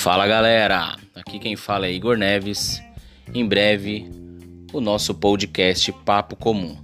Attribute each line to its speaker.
Speaker 1: Fala galera, aqui quem fala é Igor Neves. Em breve, o nosso podcast Papo Comum.